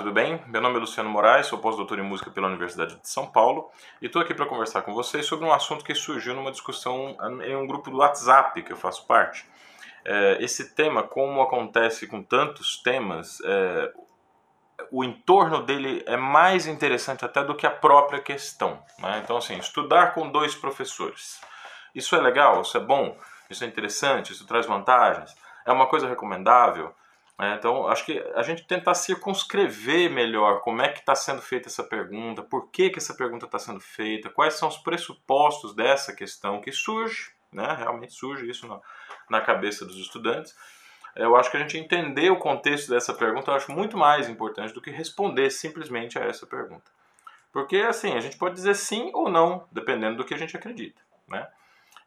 tudo bem? Meu nome é Luciano Moraes, sou pós-doutor em música pela Universidade de São Paulo e estou aqui para conversar com vocês sobre um assunto que surgiu numa discussão em um grupo do WhatsApp que eu faço parte. É, esse tema, como acontece com tantos temas, é, o entorno dele é mais interessante até do que a própria questão. Né? Então, assim, estudar com dois professores. Isso é legal? Isso é bom? Isso é interessante? Isso traz vantagens? É uma coisa recomendável? É, então, acho que a gente tentar circunscrever melhor como é que está sendo feita essa pergunta, por que, que essa pergunta está sendo feita, quais são os pressupostos dessa questão que surge, né, realmente surge isso na, na cabeça dos estudantes. Eu acho que a gente entender o contexto dessa pergunta eu acho muito mais importante do que responder simplesmente a essa pergunta. Porque, assim, a gente pode dizer sim ou não, dependendo do que a gente acredita, né?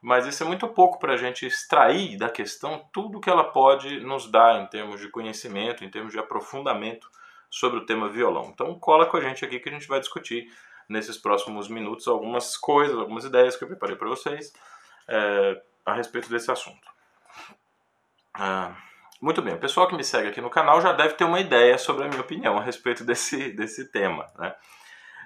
Mas isso é muito pouco para a gente extrair da questão tudo que ela pode nos dar em termos de conhecimento, em termos de aprofundamento sobre o tema violão. Então cola com a gente aqui que a gente vai discutir nesses próximos minutos algumas coisas, algumas ideias que eu preparei para vocês é, a respeito desse assunto. Ah, muito bem, o pessoal que me segue aqui no canal já deve ter uma ideia sobre a minha opinião a respeito desse, desse tema. Né?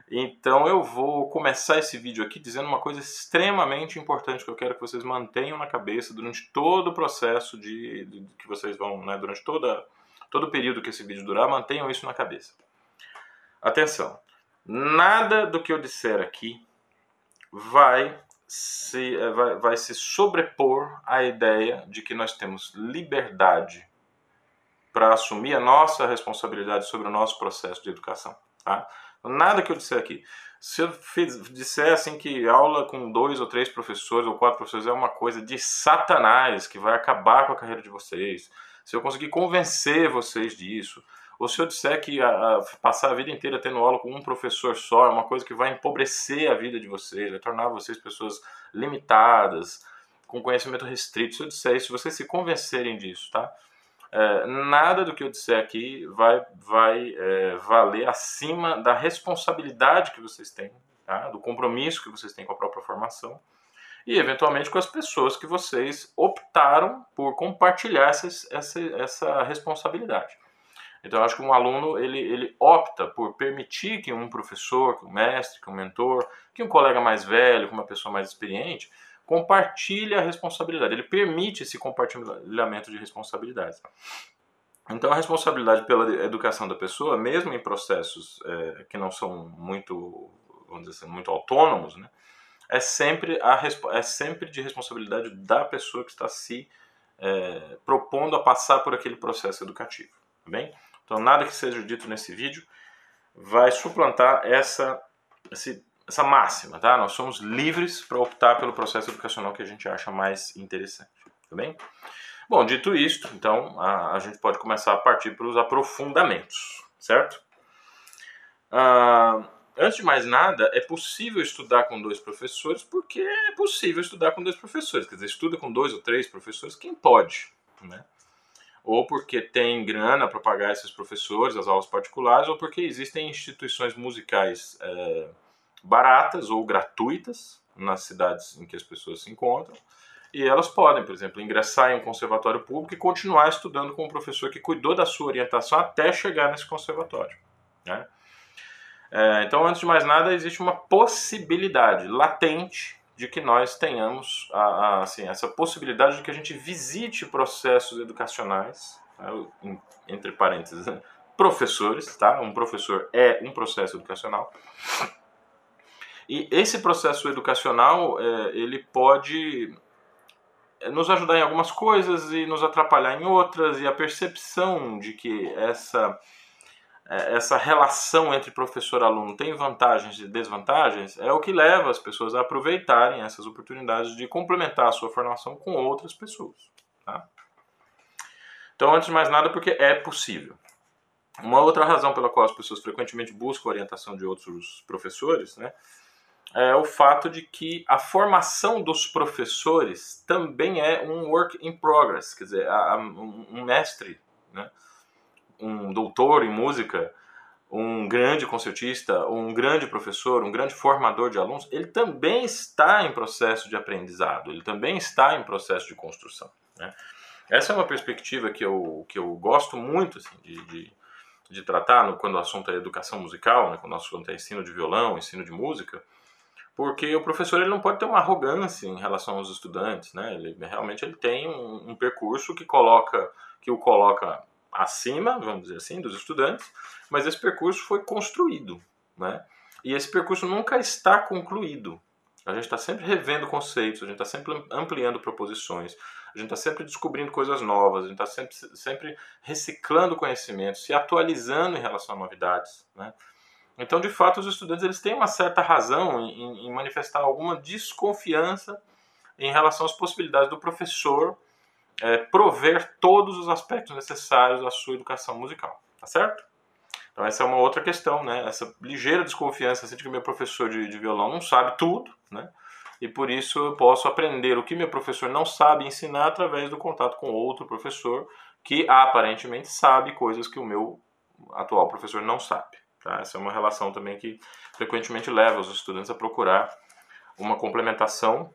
Então eu vou começar esse vídeo aqui dizendo uma coisa extremamente importante que eu quero que vocês mantenham na cabeça durante todo o processo de, de que vocês vão, né, durante toda, todo o período que esse vídeo durar, mantenham isso na cabeça. Atenção, nada do que eu disser aqui vai se, eh, vai, vai se sobrepor à ideia de que nós temos liberdade para assumir a nossa responsabilidade sobre o nosso processo de educação. Tá? Nada que eu disser aqui. Se eu disser assim que aula com dois ou três professores ou quatro professores é uma coisa de satanás que vai acabar com a carreira de vocês, se eu conseguir convencer vocês disso, ou se eu disser que a, a, passar a vida inteira tendo aula com um professor só é uma coisa que vai empobrecer a vida de vocês, vai tornar vocês pessoas limitadas, com conhecimento restrito, se eu disser isso, se vocês se convencerem disso, tá? É, nada do que eu disser aqui vai, vai é, valer acima da responsabilidade que vocês têm, tá? do compromisso que vocês têm com a própria formação e, eventualmente, com as pessoas que vocês optaram por compartilhar essa, essa, essa responsabilidade. Então, acho que um aluno ele, ele opta por permitir que um professor, que um mestre, que um mentor, que um colega mais velho, que uma pessoa mais experiente, compartilha a responsabilidade, ele permite esse compartilhamento de responsabilidades. Então, a responsabilidade pela educação da pessoa, mesmo em processos é, que não são muito, vamos dizer assim, muito autônomos, né, é, sempre a, é sempre de responsabilidade da pessoa que está se é, propondo a passar por aquele processo educativo. Tá bem? Então, nada que seja dito nesse vídeo vai suplantar essa, esse essa máxima, tá? Nós somos livres para optar pelo processo educacional que a gente acha mais interessante, tá bem? Bom, dito isto, então a, a gente pode começar a partir para os aprofundamentos, certo? Ah, antes de mais nada, é possível estudar com dois professores porque é possível estudar com dois professores. Quer dizer, estuda com dois ou três professores, quem pode, né? Ou porque tem grana para pagar esses professores, as aulas particulares, ou porque existem instituições musicais. É, baratas ou gratuitas nas cidades em que as pessoas se encontram. E elas podem, por exemplo, ingressar em um conservatório público e continuar estudando com um professor que cuidou da sua orientação até chegar nesse conservatório. Né? É, então, antes de mais nada, existe uma possibilidade latente de que nós tenhamos a, a, assim, essa possibilidade de que a gente visite processos educacionais, né, entre parênteses, professores, tá? Um professor é um processo educacional e esse processo educacional, é, ele pode é, nos ajudar em algumas coisas e nos atrapalhar em outras, e a percepção de que essa, é, essa relação entre professor e aluno tem vantagens e desvantagens é o que leva as pessoas a aproveitarem essas oportunidades de complementar a sua formação com outras pessoas. Tá? Então, antes de mais nada, porque é possível. Uma outra razão pela qual as pessoas frequentemente buscam orientação de outros professores, né, é o fato de que a formação dos professores também é um work in progress, quer dizer, um mestre, né, um doutor em música, um grande concertista, um grande professor, um grande formador de alunos, ele também está em processo de aprendizado, ele também está em processo de construção. Né? Essa é uma perspectiva que eu, que eu gosto muito assim, de, de de tratar no, quando o assunto é educação musical, né, quando o assunto é ensino de violão, ensino de música, porque o professor ele não pode ter uma arrogância em relação aos estudantes, né? Ele realmente ele tem um, um percurso que coloca que o coloca acima, vamos dizer assim, dos estudantes, mas esse percurso foi construído, né? E esse percurso nunca está concluído. A gente está sempre revendo conceitos, a gente está sempre ampliando proposições, a gente está sempre descobrindo coisas novas, a gente está sempre, sempre reciclando conhecimentos, se atualizando em relação a novidades, né? Então, de fato, os estudantes eles têm uma certa razão em, em manifestar alguma desconfiança em relação às possibilidades do professor é, prover todos os aspectos necessários à sua educação musical, tá certo? Então essa é uma outra questão, né? Essa ligeira desconfiança assim, de que meu professor de, de violão não sabe tudo, né? E por isso eu posso aprender o que meu professor não sabe ensinar através do contato com outro professor que aparentemente sabe coisas que o meu atual professor não sabe. Tá? Essa é uma relação também que frequentemente leva os estudantes a procurar uma complementação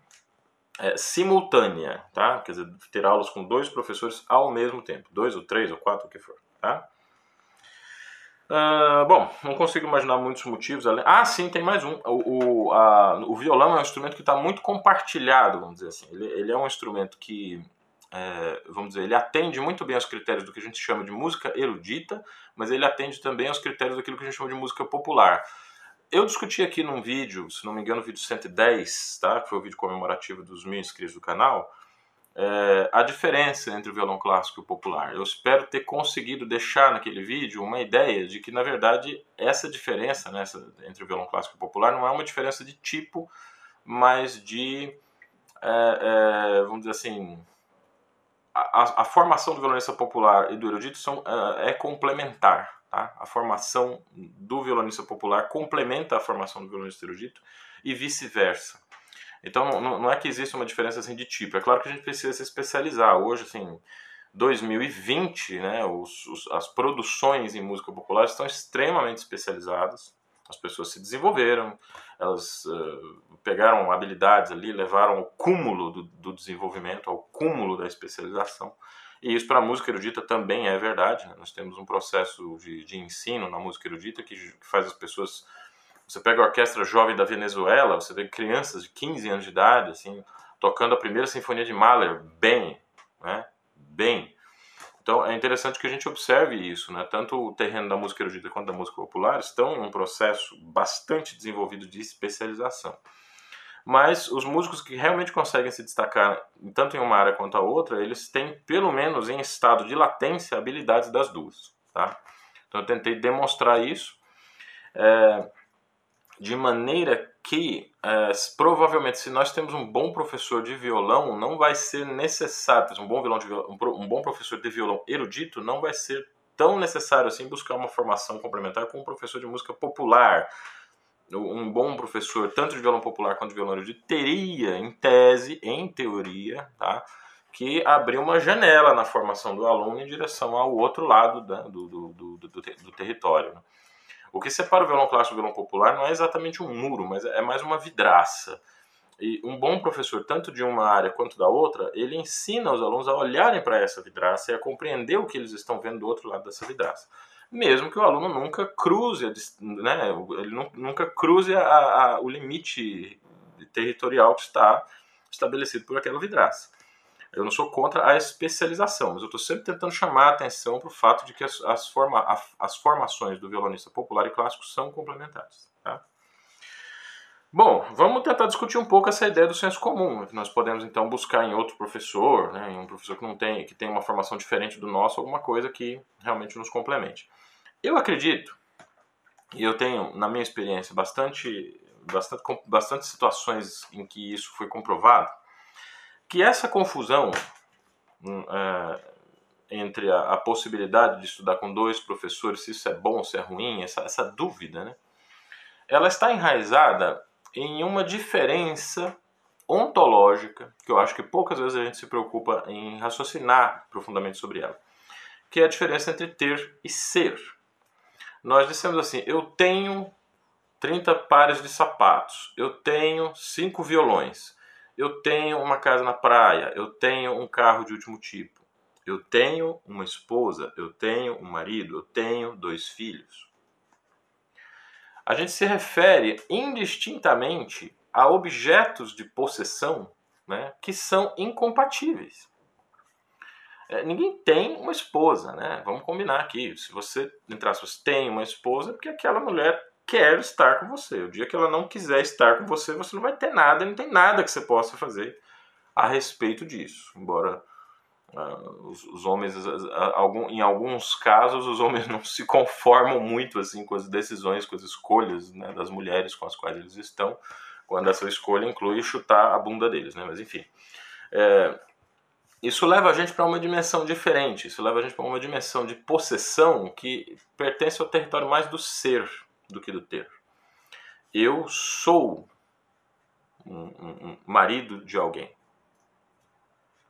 é, simultânea, tá? Quer dizer, ter aulas com dois professores ao mesmo tempo, dois ou três ou quatro, o que for, tá? Uh, bom, não consigo imaginar muitos motivos. Além... Ah, sim, tem mais um. O, o, a, o violão é um instrumento que está muito compartilhado, vamos dizer assim. Ele, ele é um instrumento que é, vamos dizer, ele atende muito bem aos critérios do que a gente chama de música erudita, mas ele atende também aos critérios daquilo que a gente chama de música popular. Eu discuti aqui num vídeo, se não me engano, o vídeo 110, tá? que foi o vídeo comemorativo dos mil inscritos do canal, é, a diferença entre o violão clássico e o popular. Eu espero ter conseguido deixar naquele vídeo uma ideia de que, na verdade, essa diferença né, entre o violão clássico e o popular não é uma diferença de tipo, mas de, é, é, vamos dizer assim, a, a, formação do violonista popular e do erudito são, uh, é complementar. Tá? A formação do violonista popular complementa a formação do violonista erudito e vice-versa. Então não, não, é que existe uma diferença assim de tipo. É claro que a gente precisa se especializar. Hoje, assim, 2020, né, os, os, as produções em música popular estão extremamente especializadas. As pessoas se desenvolveram, elas uh, pegaram habilidades ali, levaram ao cúmulo do, do, desenvolvimento, ao cúmulo da especialização. E isso para a música erudita também é verdade. Né? Nós temos um processo de, de ensino na música erudita que, que faz as pessoas. Você pega a orquestra jovem da Venezuela, você vê crianças de 15 anos de idade, assim, tocando a primeira sinfonia de Mahler bem, né? Bem. Então é interessante que a gente observe isso, né? Tanto o terreno da música erudita quanto da música popular estão em um processo bastante desenvolvido de especialização. Mas os músicos que realmente conseguem se destacar tanto em uma área quanto a outra, eles têm pelo menos em estado de latência habilidades das duas, tá? Então eu tentei demonstrar isso é, de maneira que é, provavelmente se nós temos um bom professor de violão, não vai ser necessário, um bom, violão de violão, um bom professor de violão erudito, não vai ser tão necessário assim buscar uma formação complementar com um professor de música popular. Um bom professor, tanto de violão popular quanto de violão erudito, teria, em tese, em teoria, tá, que abrir uma janela na formação do aluno em direção ao outro lado da, do, do, do, do, do território. O que separa o violão clássico do violão popular não é exatamente um muro, mas é mais uma vidraça. E um bom professor, tanto de uma área quanto da outra, ele ensina os alunos a olharem para essa vidraça e a compreender o que eles estão vendo do outro lado dessa vidraça. Mesmo que o aluno nunca cruze, né, ele nunca cruze a, a, o limite territorial que está estabelecido por aquela vidraça. Eu não sou contra a especialização, mas eu estou sempre tentando chamar a atenção para o fato de que as, as, forma, as formações do violonista popular e clássico são complementares. Tá? Bom, vamos tentar discutir um pouco essa ideia do senso comum, nós podemos então buscar em outro professor, né, em um professor que não tem, que tem uma formação diferente do nosso, alguma coisa que realmente nos complemente. Eu acredito, e eu tenho na minha experiência bastante, bastante, bastante situações em que isso foi comprovado, que essa confusão é, entre a, a, possibilidade de estudar com dois professores, se isso é bom, se é ruim, essa, essa dúvida, né? ela está enraizada em uma diferença ontológica, que eu acho que poucas vezes a gente se preocupa em raciocinar profundamente sobre ela, que é a diferença entre ter e ser. Nós dissemos assim: eu tenho 30 pares de sapatos, eu tenho cinco violões, eu tenho uma casa na praia, eu tenho um carro de último tipo. Eu tenho uma esposa, eu tenho um marido, eu tenho dois filhos. A gente se refere indistintamente a objetos de possessão né, que são incompatíveis. É, ninguém tem uma esposa, né? Vamos combinar aqui. Se você, entre aspas, tem uma esposa, é porque aquela mulher quer estar com você. O dia que ela não quiser estar com você, você não vai ter nada, não tem nada que você possa fazer a respeito disso. Embora uh, os, os, homens, algum, em alguns casos, os homens não se conformam muito assim com as decisões, com as escolhas né, das mulheres com as quais eles estão, quando essa escolha inclui chutar a bunda deles, né? Mas enfim. É, isso leva a gente para uma dimensão diferente, isso leva a gente para uma dimensão de possessão que pertence ao território mais do ser do que do ter. Eu sou um, um, um marido de alguém,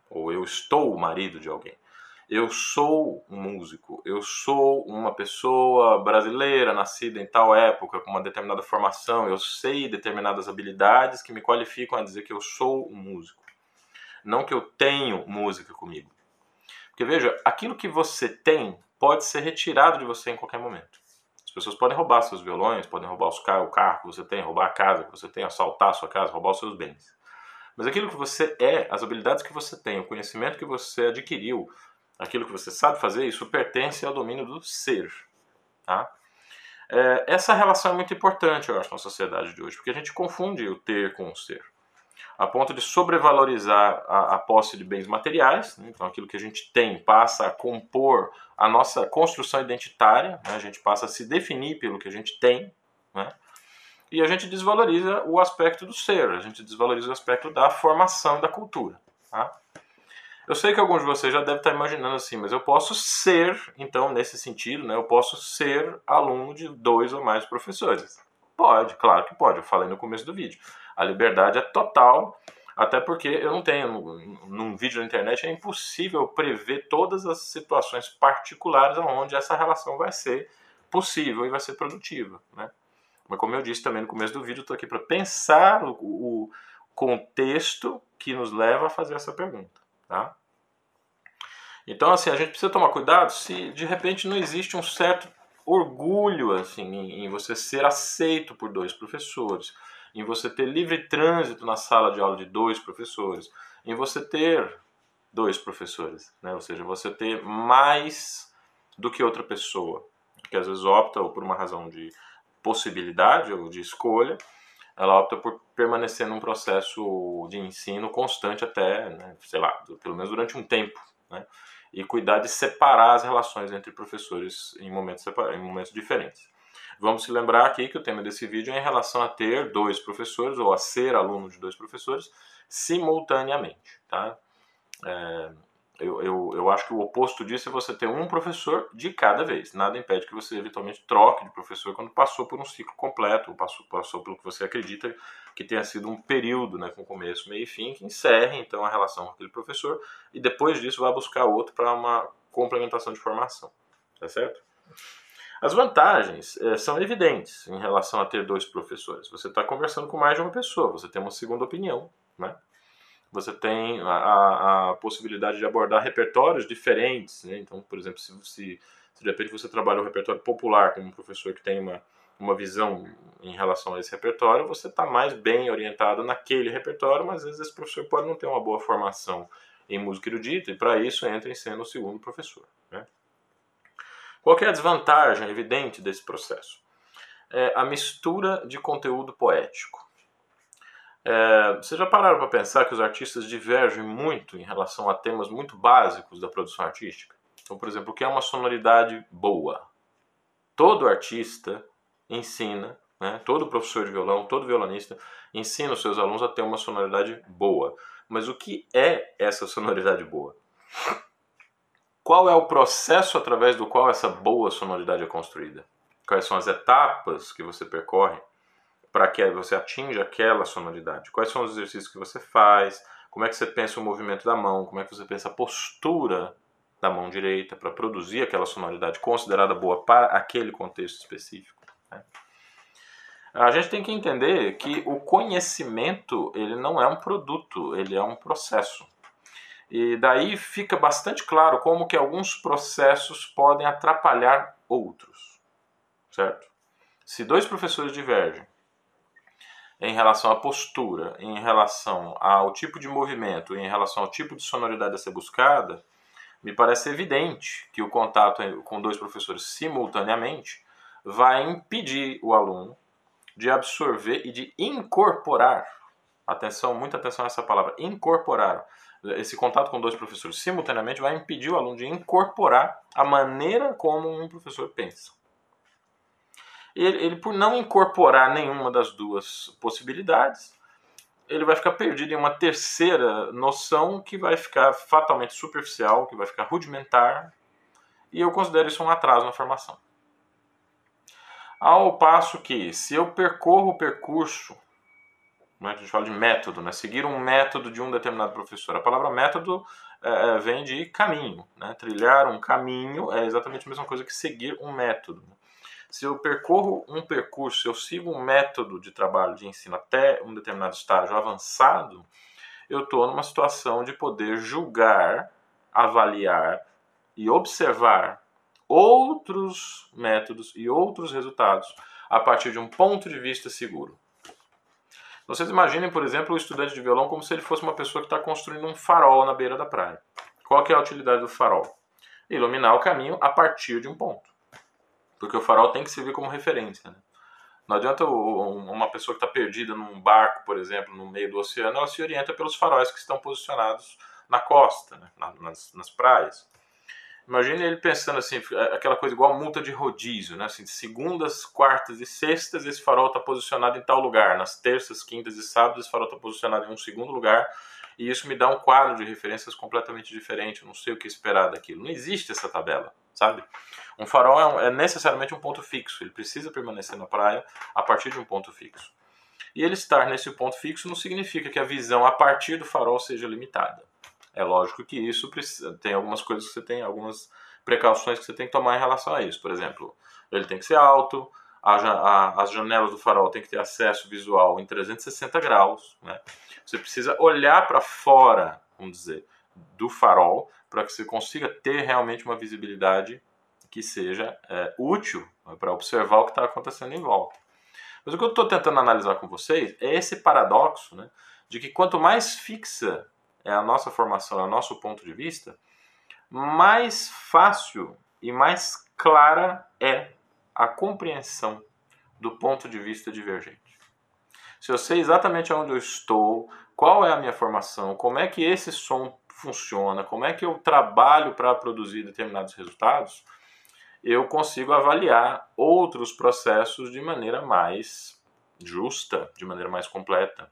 ou eu estou o marido de alguém. Eu sou um músico, eu sou uma pessoa brasileira, nascida em tal época, com uma determinada formação, eu sei determinadas habilidades que me qualificam a dizer que eu sou um músico não que eu tenho música comigo. Porque veja, aquilo que você tem pode ser retirado de você em qualquer momento. As pessoas podem roubar seus violões, podem roubar os car o carro que você tem, roubar a casa que você tem, assaltar a sua casa, roubar os seus bens. Mas aquilo que você é, as habilidades que você tem, o conhecimento que você adquiriu, aquilo que você sabe fazer, isso pertence ao domínio do ser. Tá? É, essa relação é muito importante, eu acho, na sociedade de hoje, porque a gente confunde o ter com o ser a ponto de sobrevalorizar a, a posse de bens materiais. Né? Então, aquilo que a gente tem passa a compor a nossa construção identitária, né? a gente passa a se definir pelo que a gente tem, né? e a gente desvaloriza o aspecto do ser, a gente desvaloriza o aspecto da formação da cultura. Tá? Eu sei que alguns de vocês já devem estar imaginando assim, mas eu posso ser, então, nesse sentido, né, eu posso ser aluno de dois ou mais professores. Pode, claro que pode, eu falei no começo do vídeo. A liberdade é total, até porque eu não tenho, num vídeo na internet, é impossível prever todas as situações particulares onde essa relação vai ser possível e vai ser produtiva. Né? Mas como eu disse também no começo do vídeo, estou aqui para pensar o, o, contexto que nos leva a fazer essa pergunta. Tá? Então, assim, a gente precisa tomar cuidado se de repente não existe um certo orgulho assim em, em você ser aceito por dois professores em você ter livre trânsito na sala de aula de dois professores, em você ter dois professores, né? ou seja, você ter mais do que outra pessoa, que às vezes opta ou por uma razão de possibilidade ou de escolha, ela opta por permanecer num processo de ensino constante até, né, sei lá, pelo menos durante um tempo, né? E cuidar de separar as relações entre professores em momentos, em momentos diferentes. Vamos se lembrar aqui que o tema desse vídeo é em relação a ter dois professores ou a ser aluno de dois professores simultaneamente, tá? É, eu, eu, eu acho que o oposto disso é você ter um professor de cada vez. Nada impede que você eventualmente troque de professor quando passou por um ciclo completo, ou passou, passou pelo que você acredita que tenha sido um período, né, com começo, meio e fim, que encerre então a relação com aquele professor e depois disso vá buscar outro para uma complementação de formação. Tá certo? As vantagens é, são evidentes em relação a ter dois professores. Você está conversando com mais de uma pessoa, você tem uma segunda opinião, né? Você tem a, a possibilidade de abordar repertórios diferentes, né? Então, por exemplo, se, se, se de repente você trabalha um repertório popular como um professor que tem uma, uma visão em relação a esse repertório, você está mais bem orientado naquele repertório, mas às vezes esse professor pode não ter uma boa formação em música erudita e para isso entra em cena o segundo professor. Né? Qual é a desvantagem evidente desse processo? É a mistura de conteúdo poético. É, vocês já pararam para pensar que os artistas divergem muito em relação a temas muito básicos da produção artística? Então, por exemplo, o que é uma sonoridade boa? Todo artista ensina, né, todo professor de violão, todo violonista ensina os seus alunos a ter uma sonoridade boa. Mas o que é essa sonoridade boa? Qual é o processo através do qual essa boa sonoridade é construída? Quais são as etapas que você percorre para que você atinja aquela sonoridade? Quais são os exercícios que você faz? Como é que você pensa o movimento da mão? Como é que você pensa a postura da mão direita para produzir aquela sonoridade considerada boa para aquele contexto específico? Né? A gente tem que entender que o conhecimento ele não é um produto, ele é um processo. E daí fica bastante claro como que alguns processos podem atrapalhar outros, certo? Se dois professores divergem em relação à postura, em relação ao tipo de movimento, em relação ao tipo de sonoridade a ser buscada, me parece evidente que o contato com dois professores simultaneamente vai impedir o aluno de absorver e de incorporar, atenção, muita atenção a essa palavra, incorporar. Esse contato com dois professores simultaneamente vai impedir o aluno de incorporar a maneira como um professor pensa ele, ele, por não incorporar nenhuma das duas possibilidades, ele vai ficar perdido em uma terceira noção que vai ficar fatalmente superficial, que vai ficar rudimentar, e eu considero isso um atraso na formação. Ao passo que, se eu percorro o percurso, né, a gente fala de método, né, seguir um método de um determinado professor, a palavra método é, é vem de caminho, né, trilhar um caminho é exatamente a mesma coisa que seguir um método. Se eu percorro um percurso, eu sigo um método de trabalho de ensino até um determinado estágio avançado, eu estou numa situação de poder julgar, avaliar e observar outros métodos e outros resultados a partir de um ponto de vista seguro. Vocês imaginem, por exemplo, o estudante de violão como se ele fosse uma pessoa que está construindo um farol na beira da praia. Qual é a utilidade do farol? Iluminar o caminho a partir de um ponto. Porque o farol tem que servir como referência. Né? Não adianta uma pessoa que está perdida num barco, por exemplo, no meio do oceano, ela se orienta pelos faróis que estão posicionados na costa, né? nas, nas praias. Imagine ele pensando assim, é, aquela coisa igual multa de rodízio, né? Assim, segundas, quartas e sextas esse farol está posicionado em tal lugar. Nas terças, quintas e sábados esse farol está posicionado em um segundo lugar. E isso me dá um quadro de referências completamente diferente. Eu não sei o que esperar daquilo. Não existe essa tabela, sabe? Um farol é, um, é necessariamente um ponto fixo, ele precisa permanecer na praia a partir de um ponto fixo. E ele estar nesse ponto fixo não significa que a visão a partir do farol seja limitada. É lógico que isso precisa, tem algumas coisas que você tem, algumas precauções que você tem que tomar em relação a isso. Por exemplo, ele tem que ser alto, a, a, as janelas do farol tem que ter acesso visual em 360 graus. Né? Você precisa olhar para fora, vamos dizer, do farol para que você consiga ter realmente uma visibilidade que seja é, útil né, para observar o que está acontecendo em volta. Mas o que eu estou tentando analisar com vocês é esse paradoxo né, de que quanto mais fixa é a nossa formação, é o nosso ponto de vista, mais fácil e mais clara é a compreensão do ponto de vista divergente. Se eu sei exatamente onde eu estou, qual é a minha formação, como é que esse som funciona, como é que eu trabalho para produzir determinados resultados, eu consigo avaliar outros processos de maneira mais justa, de maneira mais completa.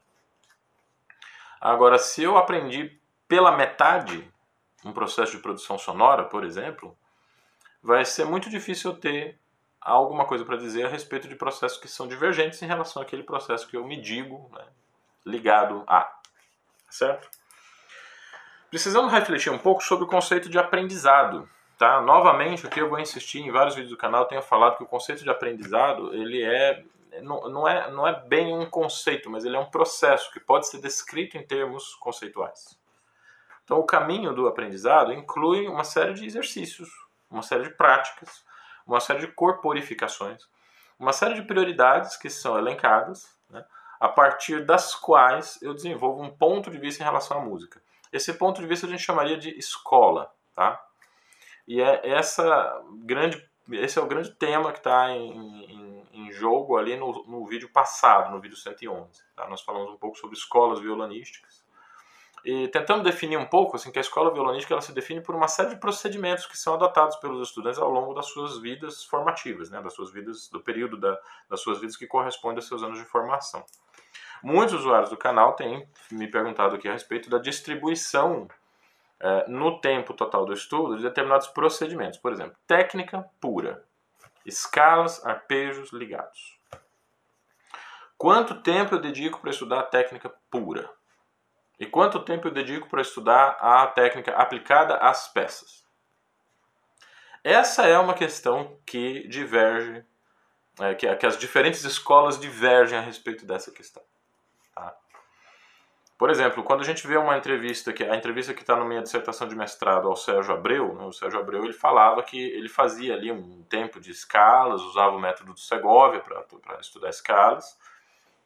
Agora, se eu aprendi pela metade um processo de produção sonora, por exemplo, vai ser muito difícil eu ter alguma coisa para dizer a respeito de processos que são divergentes em relação àquele processo que eu me digo né, ligado a. Certo? Precisamos refletir um pouco sobre o conceito de aprendizado. Tá? Novamente, aqui eu vou insistir em vários vídeos do canal, tenho falado que o conceito de aprendizado, ele é não, não, é, não é bem um conceito, mas ele é um processo que pode ser descrito em termos conceituais. Então, o caminho do aprendizado inclui uma série de exercícios, uma série de práticas, uma série de corporificações, uma série de prioridades que são elencadas, né, a partir das quais eu desenvolvo um ponto de vista em relação à música. Esse ponto de vista a gente chamaria de escola, tá? E é essa grande, esse é o grande tema que está em, em, em, jogo ali no, no vídeo passado, no vídeo 111. Tá? Nós falamos um pouco sobre escolas violonísticas. E tentando definir um pouco, assim, que a escola violonística ela se define por uma série de procedimentos que são adotados pelos estudantes ao longo das suas vidas formativas, né, das suas vidas, do período da, das suas vidas que corresponde aos seus anos de formação. Muitos usuários do canal têm me perguntado aqui a respeito da distribuição é, no tempo total do estudo de determinados procedimentos. Por exemplo, técnica pura, escalas, arpejos ligados. Quanto tempo eu dedico para estudar a técnica pura? E quanto tempo eu dedico para estudar a técnica aplicada às peças? Essa é uma questão que diverge, é, que, que, as diferentes escolas divergem a respeito dessa questão. Por exemplo, quando a gente vê uma entrevista, que a entrevista que está na minha dissertação de mestrado ao Sérgio Abreu, né, o Sérgio Abreu ele falava que ele fazia ali um tempo de escalas, usava o método do Segovia para estudar escalas,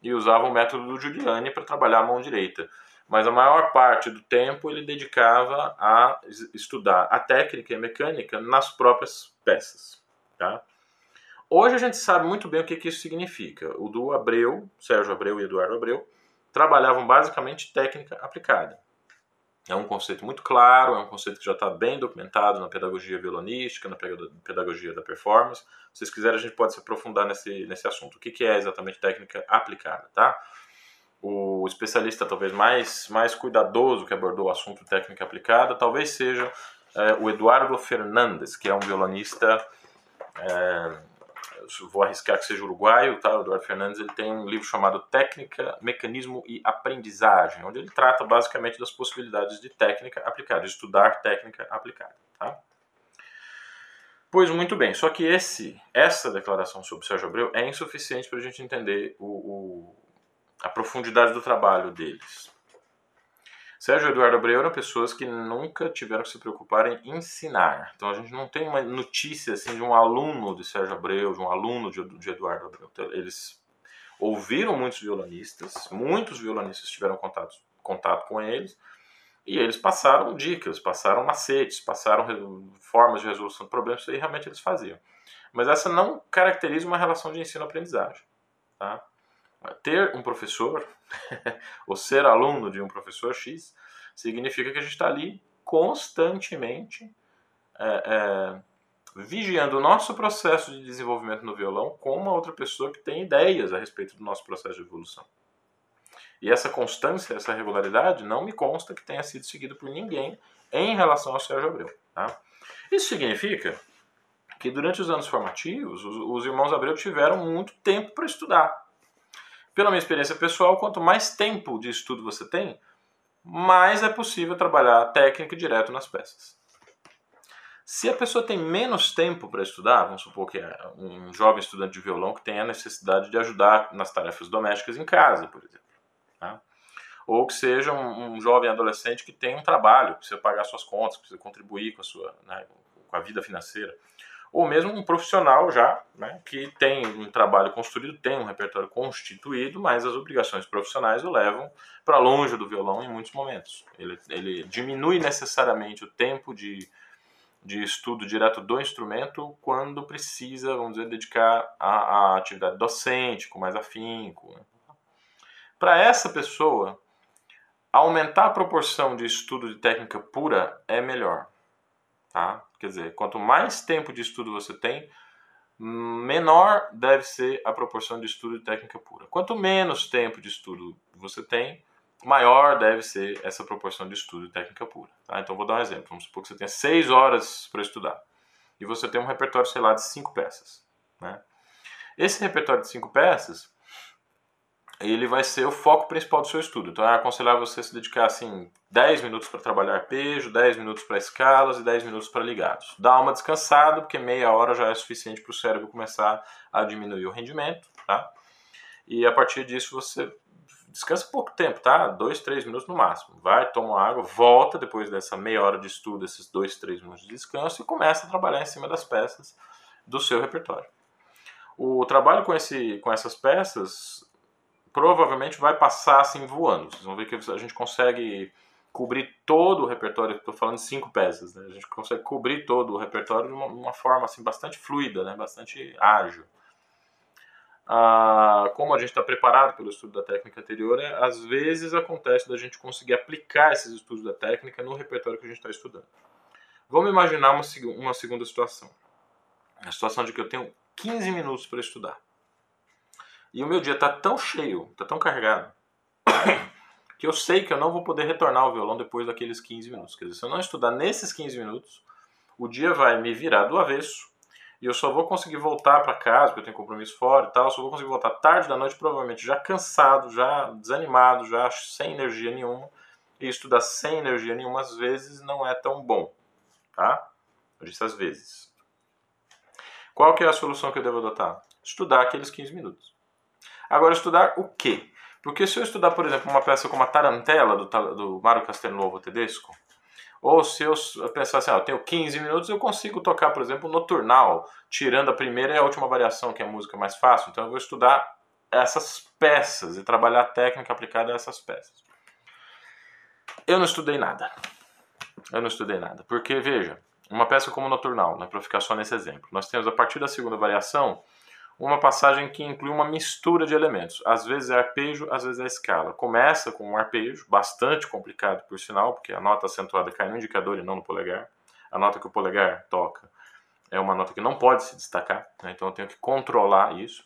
e usava o método do Giuliani para trabalhar a mão direita. Mas a maior parte do tempo ele dedicava a estudar a técnica e a mecânica nas próprias peças. Tá? Hoje a gente sabe muito bem o que, que isso significa. O do Abreu, Sérgio Abreu e Eduardo Abreu, trabalhavam basicamente técnica aplicada. É um conceito muito claro, é um conceito que já está bem documentado na pedagogia violonística, na pedagogia da performance. Se vocês quiserem, a gente pode se aprofundar nesse, nesse assunto. O que, que é exatamente técnica aplicada, tá? O especialista talvez mais, mais cuidadoso que abordou o assunto técnica aplicada talvez seja é, o Eduardo Fernandes, que é um violonista é, vou arriscar que seja uruguaio, tá? O Eduardo Fernandes ele tem um livro chamado Técnica, Mecanismo e Aprendizagem, onde ele trata basicamente das possibilidades de técnica aplicada, estudar técnica aplicada, tá? Pois muito bem, só que esse, essa declaração sobre Sérgio Abreu é insuficiente para a gente entender o, o, a profundidade do trabalho deles. Sérgio Eduardo Abreu eram pessoas que nunca tiveram que se preocupar em ensinar. Então a gente não tem uma notícia assim de um aluno de Sérgio Abreu, de um aluno de, de Eduardo Abreu. Então, eles ouviram muitos violonistas, muitos violonistas tiveram contato, contato com eles, e eles passaram dicas, passaram macetes, passaram formas de resolução de problemas, isso aí realmente eles faziam. Mas essa não caracteriza uma relação de ensino-aprendizagem. Tá? Ter um professor, ou ser aluno de um professor X, significa que a gente está ali constantemente é, é, vigiando o nosso processo de desenvolvimento no violão com uma outra pessoa que tem ideias a respeito do nosso processo de evolução. E essa constância, essa regularidade, não me consta que tenha sido seguido por ninguém em relação ao Sérgio Abreu. Tá? Isso significa que durante os anos formativos, os, os irmãos Abreu tiveram muito tempo para estudar pela minha experiência pessoal, quanto mais tempo de estudo você tem, mais é possível trabalhar técnica direto nas peças. Se a pessoa tem menos tempo para estudar, vamos supor que é um jovem estudante de violão que tem a necessidade de ajudar nas tarefas domésticas em casa, por exemplo. Tá? Ou que seja um, um, jovem adolescente que tem um trabalho, precisa pagar suas contas, precisa contribuir com a sua né, com a vida financeira ou mesmo um profissional já, né, que tem um trabalho construído, tem um repertório constituído, mas as obrigações profissionais o levam para longe do violão em muitos momentos. Ele, ele diminui necessariamente o tempo de, de estudo direto do instrumento quando precisa, vamos dizer, dedicar à, atividade docente com mais afinco. Né. Para essa pessoa, aumentar a proporção de estudo de técnica pura é melhor. Tá? Quer dizer, quanto mais tempo de estudo você tem, menor deve ser a proporção de estudo de técnica pura. Quanto menos tempo de estudo você tem, maior deve ser essa proporção de estudo de técnica pura. Tá? Então vou dar um exemplo. Vamos supor que você tenha 6 horas para estudar e você tem um repertório, sei lá, de 5 peças. Né? Esse repertório de 5 peças, ele vai ser o foco principal do seu estudo. Então é aconselhável você se dedicar assim 10 minutos para trabalhar arpejo, 10 minutos para escalas e 10 minutos para ligados. Dá uma descansada, porque meia hora já é suficiente para o cérebro começar a diminuir o rendimento, tá? E a partir disso você descansa pouco tempo, tá? Dois, três minutos no máximo. Vai, toma água, volta depois dessa meia hora de estudo, esses dois, três minutos de descanso e começa a trabalhar em cima das peças do seu repertório. O trabalho com, esse, com essas peças provavelmente vai passar assim voando. Vocês vão ver que a gente consegue cobrir todo o repertório, estou falando de cinco peças, né? a gente consegue cobrir todo o repertório de uma, uma forma assim, bastante fluida, né? bastante ágil. Ah, como a gente está preparado pelo estudo da técnica anterior, é, às vezes acontece da gente conseguir aplicar esses estudos da técnica no repertório que a gente está estudando. Vamos imaginar uma, uma segunda situação. A situação de que eu tenho 15 minutos para estudar. E o meu dia está tão cheio, está tão carregado, que eu sei que eu não vou poder retornar ao violão depois daqueles 15 minutos. Quer dizer, se eu não estudar nesses 15 minutos, o dia vai me virar do avesso e eu só vou conseguir voltar para casa, porque eu tenho compromisso fora e tal, só vou conseguir voltar tarde da noite, provavelmente já cansado, já desanimado, já sem energia nenhuma. E estudar sem energia nenhuma às vezes não é tão bom, tá? Eu disse às vezes. Qual que é a solução que eu devo adotar? Estudar aqueles 15 minutos. Agora, estudar o quê? Porque se eu estudar, por exemplo, uma peça como a Tarantela, do, do Mário Castelnuovo Tedesco, ou se eu pensar assim, ah, eu tenho 15 minutos, eu consigo tocar, por exemplo, noturnal, tirando a primeira e a última variação, que é a música mais fácil. Então eu vou estudar essas peças e trabalhar a técnica aplicada a essas peças. Eu não estudei nada. Eu não estudei nada. Porque, veja, uma peça como noturnal, né, para ficar só nesse exemplo, nós temos a partir da segunda variação uma passagem que inclui uma mistura de elementos. Às vezes é arpejo, às vezes é escala. Começa com um arpejo, bastante complicado por sinal, porque a nota acentuada cai no indicador e não no polegar. A nota que o polegar toca é uma nota que não pode se destacar, né? então eu tenho que controlar isso.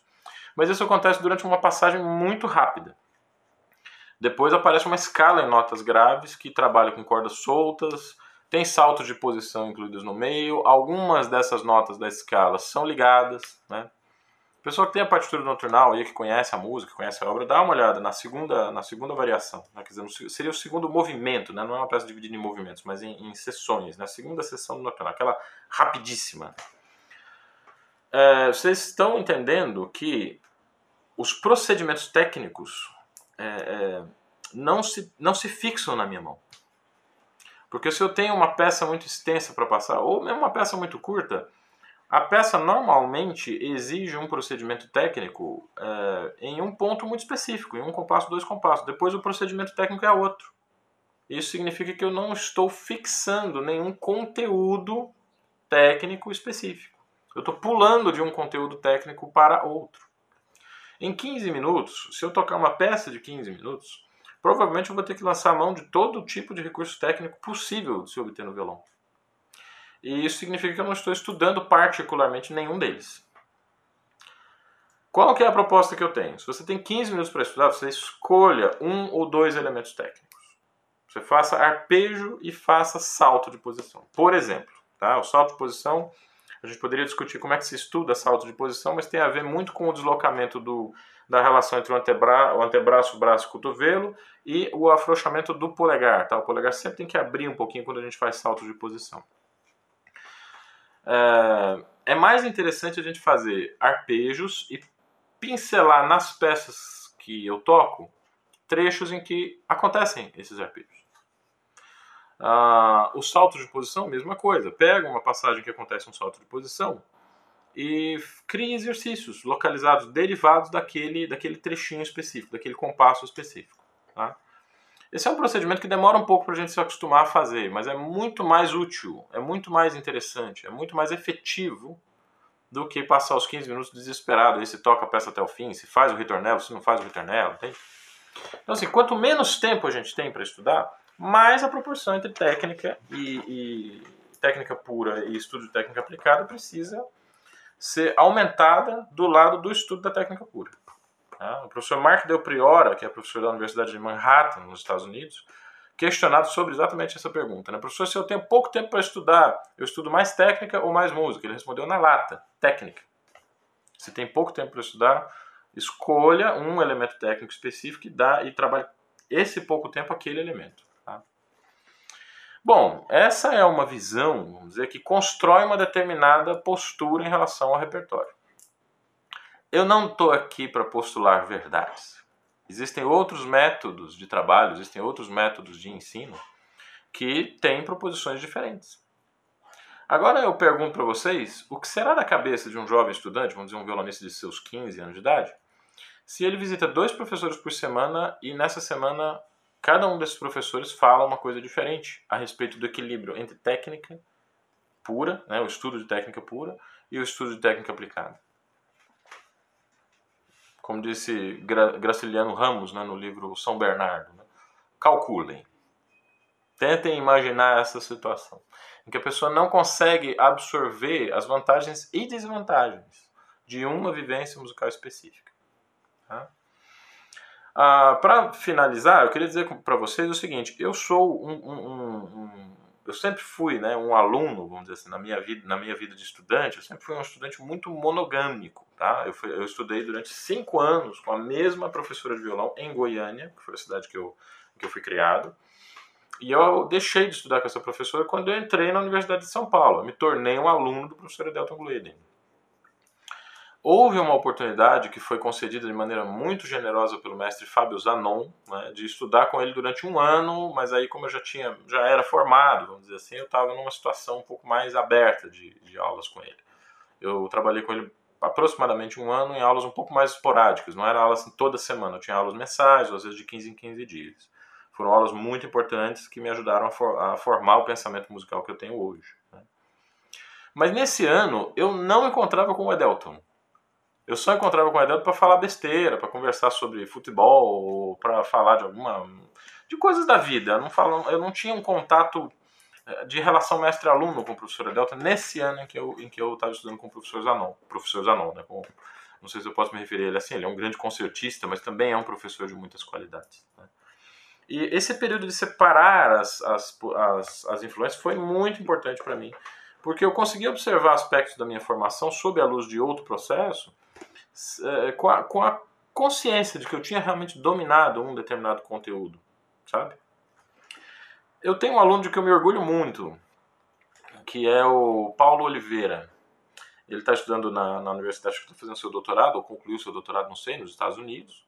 Mas isso acontece durante uma passagem muito rápida. Depois aparece uma escala em notas graves que trabalha com cordas soltas, tem saltos de posição incluídos no meio. Algumas dessas notas da escala são ligadas, né? O pessoal que tem a partitura noturnal aí, que conhece a música, conhece a obra, dá uma olhada na segunda, na segunda variação. Né? Quer dizer, seria o segundo movimento, né? não é uma peça dividida em movimentos, mas em, em sessões. Na né? segunda sessão do noturnal, aquela rapidíssima. É, vocês estão entendendo que os procedimentos técnicos é, é, não, se, não se fixam na minha mão. Porque se eu tenho uma peça muito extensa para passar, ou mesmo uma peça muito curta, a peça normalmente exige um procedimento técnico é, em um ponto muito específico, em um compasso, dois compassos. Depois o procedimento técnico é outro. Isso significa que eu não estou fixando nenhum conteúdo técnico específico. Eu estou pulando de um conteúdo técnico para outro. Em 15 minutos, se eu tocar uma peça de 15 minutos, provavelmente eu vou ter que lançar mão de todo tipo de recurso técnico possível de se obter no violão. E isso significa que eu não estou estudando particularmente nenhum deles. Qual que é a proposta que eu tenho? Se você tem 15 minutos para estudar, você escolha um ou dois elementos técnicos. Você faça arpejo e faça salto de posição. Por exemplo, tá? o salto de posição, a gente poderia discutir como é que se estuda salto de posição, mas tem a ver muito com o deslocamento do, da relação entre o, antebra, o antebraço, braço e cotovelo e o afrouxamento do polegar. Tá? O polegar sempre tem que abrir um pouquinho quando a gente faz salto de posição. É, é mais interessante a gente fazer arpejos e pincelar nas peças que eu toco trechos em que acontecem esses arpejos. Ah, o salto de posição, mesma coisa. Pega uma passagem que acontece um salto de posição e cria exercícios localizados, derivados daquele, daquele trechinho específico, daquele compasso específico. Tá? Esse é um procedimento que demora um pouco para a gente se acostumar a fazer, mas é muito mais útil, é muito mais interessante, é muito mais efetivo do que passar os 15 minutos desesperado aí se toca a peça até o fim, se faz o ritornelo, se não faz o ritornelo, entende? Então assim, quanto menos tempo a gente tem para estudar, mais a proporção entre técnica e, e técnica pura e estudo de técnica aplicada precisa ser aumentada do lado do estudo da técnica pura. Tá? O professor Mark Del Priora, que é professor da Universidade de Manhattan, nos Estados Unidos, questionado sobre exatamente essa pergunta. Né? Professor, se eu tenho pouco tempo para estudar, eu estudo mais técnica ou mais música? Ele respondeu na lata, técnica. Se tem pouco tempo para estudar, escolha um elemento técnico específico e, dá, e trabalhe esse pouco tempo aquele elemento. Tá? Bom, essa é uma visão, vamos dizer, que constrói uma determinada postura em relação ao repertório. Eu não estou aqui para postular verdades. Existem outros métodos de trabalho, existem outros métodos de ensino que têm proposições diferentes. Agora eu pergunto para vocês, o que será da cabeça de um jovem estudante, vamos dizer um violonista de seus 15 anos de idade, se ele visita dois professores por semana e nessa semana cada um desses professores fala uma coisa diferente a respeito do equilíbrio entre técnica pura, né, o estudo de técnica pura, e o estudo de técnica aplicada como disse Gra Graciliano Ramos né, no livro São Bernardo. Né? Calculem. Tentem imaginar essa situação em que a pessoa não consegue absorver as vantagens e desvantagens de uma vivência musical específica. Tá? Ah, para finalizar, eu queria dizer para vocês o seguinte: eu sou um, um, um, eu sempre fui né, um aluno, vamos dizer assim, na minha vida, na minha vida de estudante, eu sempre fui um estudante muito monogâmico, tá? Eu, fui, eu estudei durante cinco anos com a mesma professora de violão em Goiânia, que foi a cidade que eu, que eu fui criado, e eu deixei de estudar com essa professora quando eu entrei na Universidade de São Paulo, eu me tornei um aluno do professor Adelton Gleden. Houve uma oportunidade que foi concedida de maneira muito generosa pelo mestre Fábio Zanon, né, de estudar com ele durante um ano, mas aí como eu já tinha, já era formado, vamos dizer assim, eu estava numa situação um pouco mais aberta de, de aulas com ele. Eu trabalhei com ele aproximadamente um ano em aulas um pouco mais esporádicas, não era aulas assim, toda semana, eu tinha aulas mensais, ou às vezes de 15 em 15 dias. Foram aulas muito importantes que me ajudaram a, for, a formar o pensamento musical que eu tenho hoje. Né. Mas nesse ano eu não encontrava com o Edelton. Eu só encontrava com o Edelton para falar besteira, para conversar sobre futebol, para falar de alguma de coisas da vida. Eu não falo, eu não tinha um contato eh, de relação mestre-aluno com o professor Edelton nesse ano em que eu em que eu estava estudando com o professor Zanon, professor Zanon, né? Com, não sei se eu posso me referir a ele assim, ele é um grande concertista, mas também é um professor de muitas qualidades. Né? E esse período de separar as, as, as, as influências foi muito importante para mim, porque eu consegui observar aspectos da minha formação sob a luz de outro processo com, a, com a consciência de que eu tinha realmente dominado um determinado conteúdo, sabe? Eu tenho um aluno de que eu me orgulho muito, que é o Paulo Oliveira. Ele está estudando na, na universidade, está fazendo seu doutorado, ou concluiu seu doutorado, não sei, nos Estados Unidos.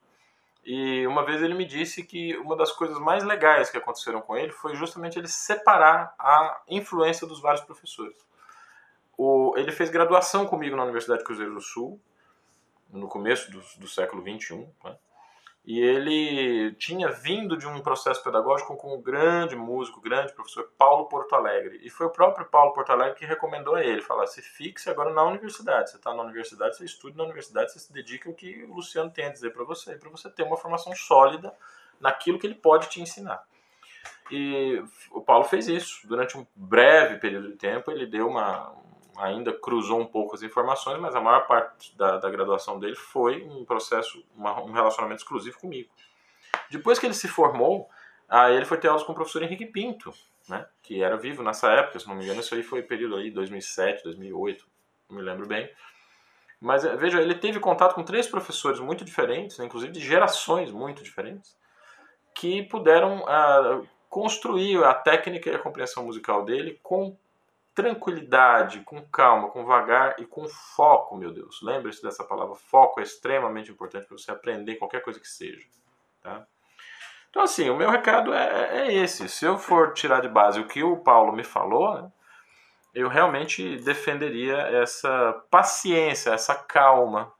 E uma vez ele me disse que uma das coisas mais legais que aconteceram com ele foi justamente ele separar a influência dos vários professores. O, ele fez graduação comigo na Universidade Cruzeiro do Sul, no começo do, do século XXI, né? e ele tinha vindo de um processo pedagógico com o grande músico, grande professor Paulo Porto Alegre. E foi o próprio Paulo Porto Alegre que recomendou a ele, falar, se fixe agora na universidade. Você está na universidade, você estuda na universidade, você se dedica ao que o Luciano tem a dizer para você, para você ter uma formação sólida naquilo que ele pode te ensinar. E o Paulo fez isso. Durante um breve período de tempo, ele deu uma, ainda cruzou um pouco as informações, mas a maior parte da, da graduação dele foi um processo, uma, um relacionamento exclusivo comigo. Depois que ele se formou, aí ele foi ter aulas com o professor Henrique Pinto, né, que era vivo nessa época, se não me engano, isso aí foi período aí 2007, 2008, não me lembro bem. Mas eh, veja, ele teve contato com três professores muito diferentes, né, inclusive de gerações muito diferentes, que puderam ah, construir a técnica e a compreensão musical dele com tranquilidade, com calma, com vagar e com foco, meu Deus. Lembre-se dessa palavra, foco é extremamente importante para você aprender qualquer coisa que seja. Tá? Então, assim, o meu recado é, é, esse. Se eu for tirar de base o que o Paulo me falou, né, eu realmente defenderia essa paciência, essa calma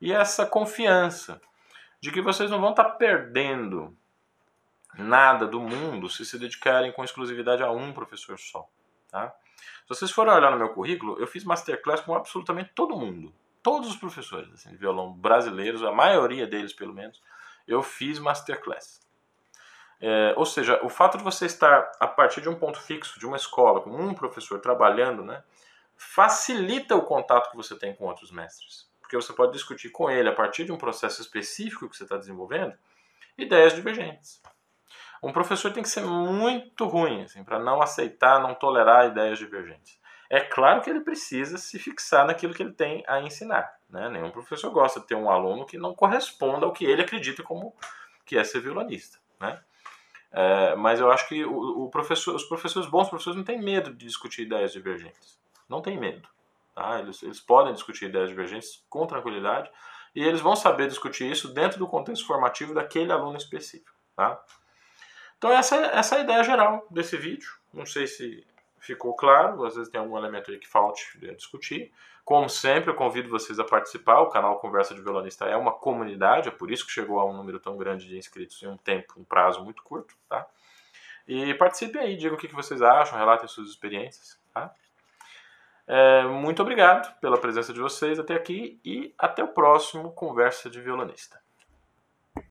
e essa confiança de que vocês não vão estar perdendo nada do mundo se se dedicarem com exclusividade a um professor só. Tá? Se vocês forem olhar no meu currículo, eu fiz masterclass com absolutamente todo mundo. Todos os professores assim, de violão brasileiros, a maioria deles pelo menos, eu fiz masterclass. É, ou seja, o fato de você estar a partir de um ponto fixo, de uma escola, com um professor trabalhando, né, facilita o contato que você tem com outros mestres. Porque você pode discutir com ele, a partir de um processo específico que você está desenvolvendo, ideias divergentes. Um professor tem que ser muito ruim assim, para não aceitar, não tolerar ideias divergentes. É claro que ele precisa se fixar naquilo que ele tem a ensinar. Né? Nenhum professor gosta de ter um aluno que não corresponda ao que ele acredita como que é ser violonista. Né? É, mas eu acho que o, o, professor, os professores, bons professores, não têm medo de discutir ideias divergentes. Não tem medo. Tá? Eles, eles podem discutir ideias divergentes com tranquilidade e eles vão saber discutir isso dentro do contexto formativo daquele aluno específico. Tá? Então essa, essa é a ideia geral desse vídeo. Não sei se ficou claro, às vezes tem algum elemento aí que falte discutir. Como sempre, eu convido vocês a participar. O canal Conversa de Violonista é uma comunidade, é por isso que chegou a um número tão grande de inscritos em um tempo, um prazo muito curto, tá? E participem aí, digam o que vocês acham, relatem suas experiências, tá? É, muito obrigado pela presença de vocês até aqui e até o próximo Conversa de Violonista.